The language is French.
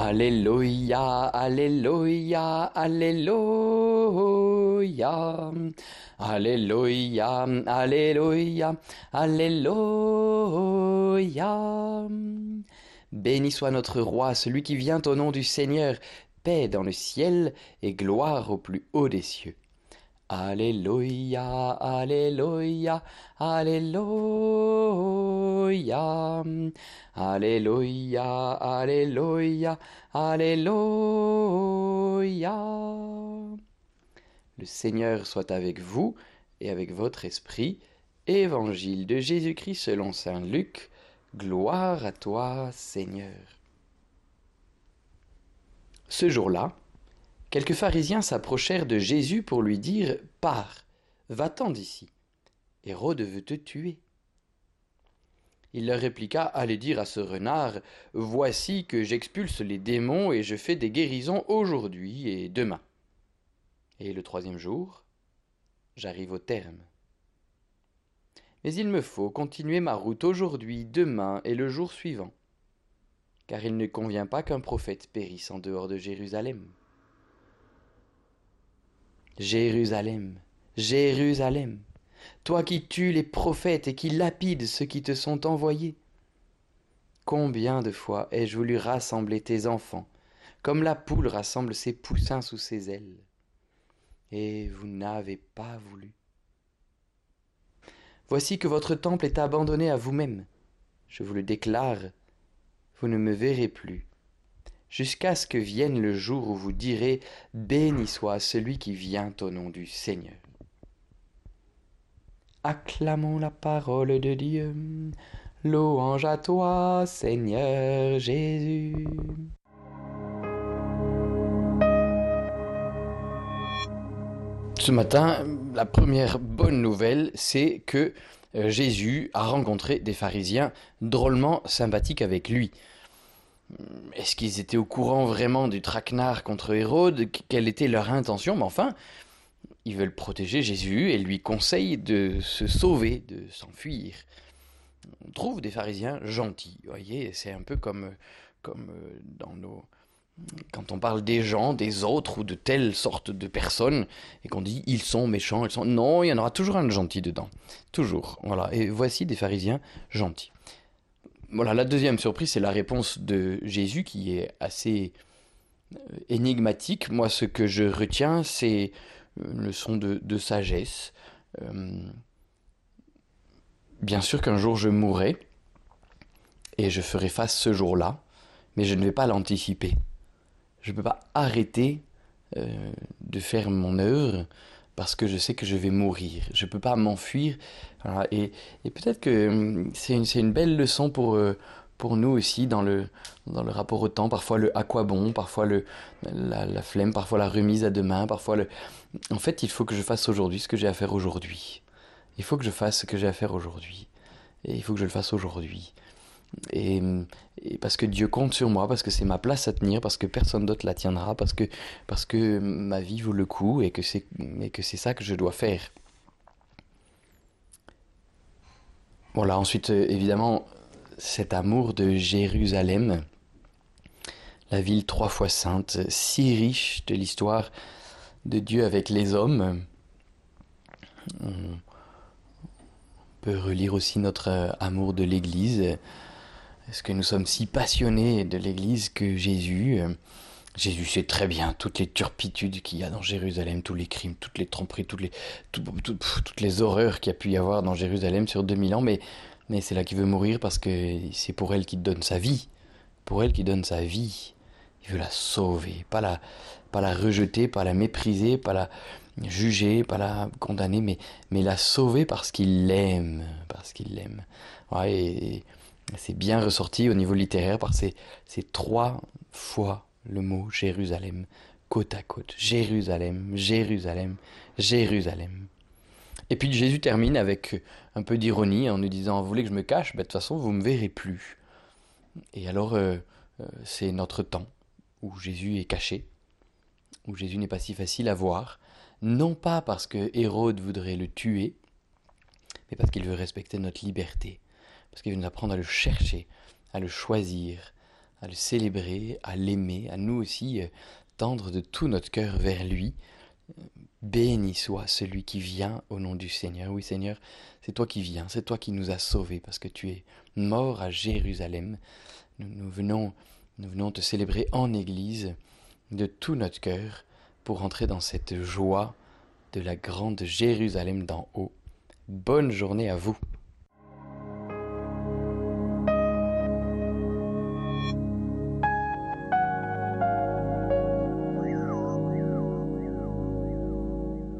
Alléluia, Alléluia, Alléluia. Alléluia, Alléluia, Alléluia. Béni soit notre roi, celui qui vient au nom du Seigneur, paix dans le ciel et gloire au plus haut des cieux. Alléluia, Alléluia, Alléluia. Alléluia, Alléluia, Alléluia. Le Seigneur soit avec vous et avec votre esprit. Évangile de Jésus-Christ selon Saint Luc. Gloire à toi, Seigneur. Ce jour-là, quelques pharisiens s'approchèrent de Jésus pour lui dire Pars, va-t'en d'ici. Hérode veut te tuer. Il leur répliqua Allez dire à ce renard Voici que j'expulse les démons et je fais des guérisons aujourd'hui et demain. Et le troisième jour, j'arrive au terme. Mais il me faut continuer ma route aujourd'hui, demain et le jour suivant, car il ne convient pas qu'un prophète périsse en dehors de Jérusalem. Jérusalem, Jérusalem, toi qui tues les prophètes et qui lapides ceux qui te sont envoyés. Combien de fois ai-je voulu rassembler tes enfants, comme la poule rassemble ses poussins sous ses ailes, et vous n'avez pas voulu. Voici que votre temple est abandonné à vous-même. Je vous le déclare, vous ne me verrez plus, jusqu'à ce que vienne le jour où vous direz Béni soit celui qui vient au nom du Seigneur. Acclamons la parole de Dieu. Louange à toi, Seigneur Jésus. Ce matin, la première bonne nouvelle, c'est que euh, Jésus a rencontré des pharisiens drôlement sympathiques avec lui. Est-ce qu'ils étaient au courant vraiment du traquenard contre Hérode? Quelle était leur intention? Mais enfin, ils veulent protéger Jésus et lui conseillent de se sauver, de s'enfuir. On trouve des pharisiens gentils, voyez, c'est un peu comme, comme euh, dans nos, quand on parle des gens, des autres ou de telles sortes de personnes et qu'on dit ils sont méchants, ils sont non, il y en aura toujours un gentil dedans, toujours. Voilà. Et voici des pharisiens gentils. Voilà. La deuxième surprise, c'est la réponse de Jésus qui est assez euh, énigmatique. Moi, ce que je retiens, c'est une leçon de, sagesse. Euh, bien sûr qu'un jour je mourrai et je ferai face ce jour-là, mais je ne vais pas l'anticiper je ne peux pas arrêter euh, de faire mon œuvre parce que je sais que je vais mourir. Je ne peux pas m'enfuir. Et, peut-être que hum, c'est une, belle leçon pour, euh, pour nous aussi dans le, dans le rapport au temps. Parfois le à quoi bon, parfois le, la, la, flemme, parfois la remise à demain, parfois le... En fait, il faut que je fasse aujourd'hui ce que j'ai à faire aujourd'hui. Il faut que je fasse ce que j'ai à faire aujourd'hui. Et il faut que je le fasse aujourd'hui. Et, parce que Dieu compte sur moi, parce que c'est ma place à tenir, parce que personne d'autre la tiendra, parce que, parce que ma vie vaut le coup et que c'est, que c'est ça que je dois faire. Voilà, ensuite, euh, évidemment, cet amour de Jérusalem, la ville trois fois sainte, si riche de l'histoire de Dieu avec les hommes. On peut relire aussi notre euh, amour de l'Église est-ce que nous sommes si passionnés de l'Église que Jésus, euh, Jésus sait très bien toutes les turpitudes qu'il y a dans Jérusalem, tous les crimes, toutes les tromperies, toutes les, toutes les horreurs qu'il y a pu y avoir dans Jérusalem sur 2000 ans, mais, mais c'est là qu'il veut mourir parce que c'est pour elle qu'il donne sa vie. Pour elle qu'il donne sa vie. Il veut la sauver, pas la, pas la rejeter, pas la mépriser, pas la juger, pas la condamner, mais, mais la sauver parce qu'il l'aime, parce qu'il l'aime. Ouais, et, c'est bien ressorti au niveau littéraire par ces, trois fois le mot Jérusalem, côte à côte. Jérusalem, Jérusalem, Jérusalem. Et puis Jésus termine avec un peu d'ironie en nous disant Vous voulez que je me cache? Ben, De toute façon, vous ne me verrez plus. Et alors, euh, euh, c'est notre temps où Jésus est caché, où Jésus n'est pas si facile à voir, non pas parce que Hérode voudrait le tuer, mais parce qu'il veut respecter notre liberté, parce qu'il veut nous apprendre à le chercher, à le choisir, à le célébrer, à l'aimer, à nous aussi euh, tendre de tout notre cœur vers lui. Béni soit celui qui vient au nom du Seigneur. Oui Seigneur, c'est toi qui viens, c'est toi qui nous as sauvés parce que tu es mort à Jérusalem. Nous, venons, nous venons te célébrer en Église de tout notre cœur pour entrer dans cette joie de la grande Jérusalem d'en haut. Bonne journée à vous.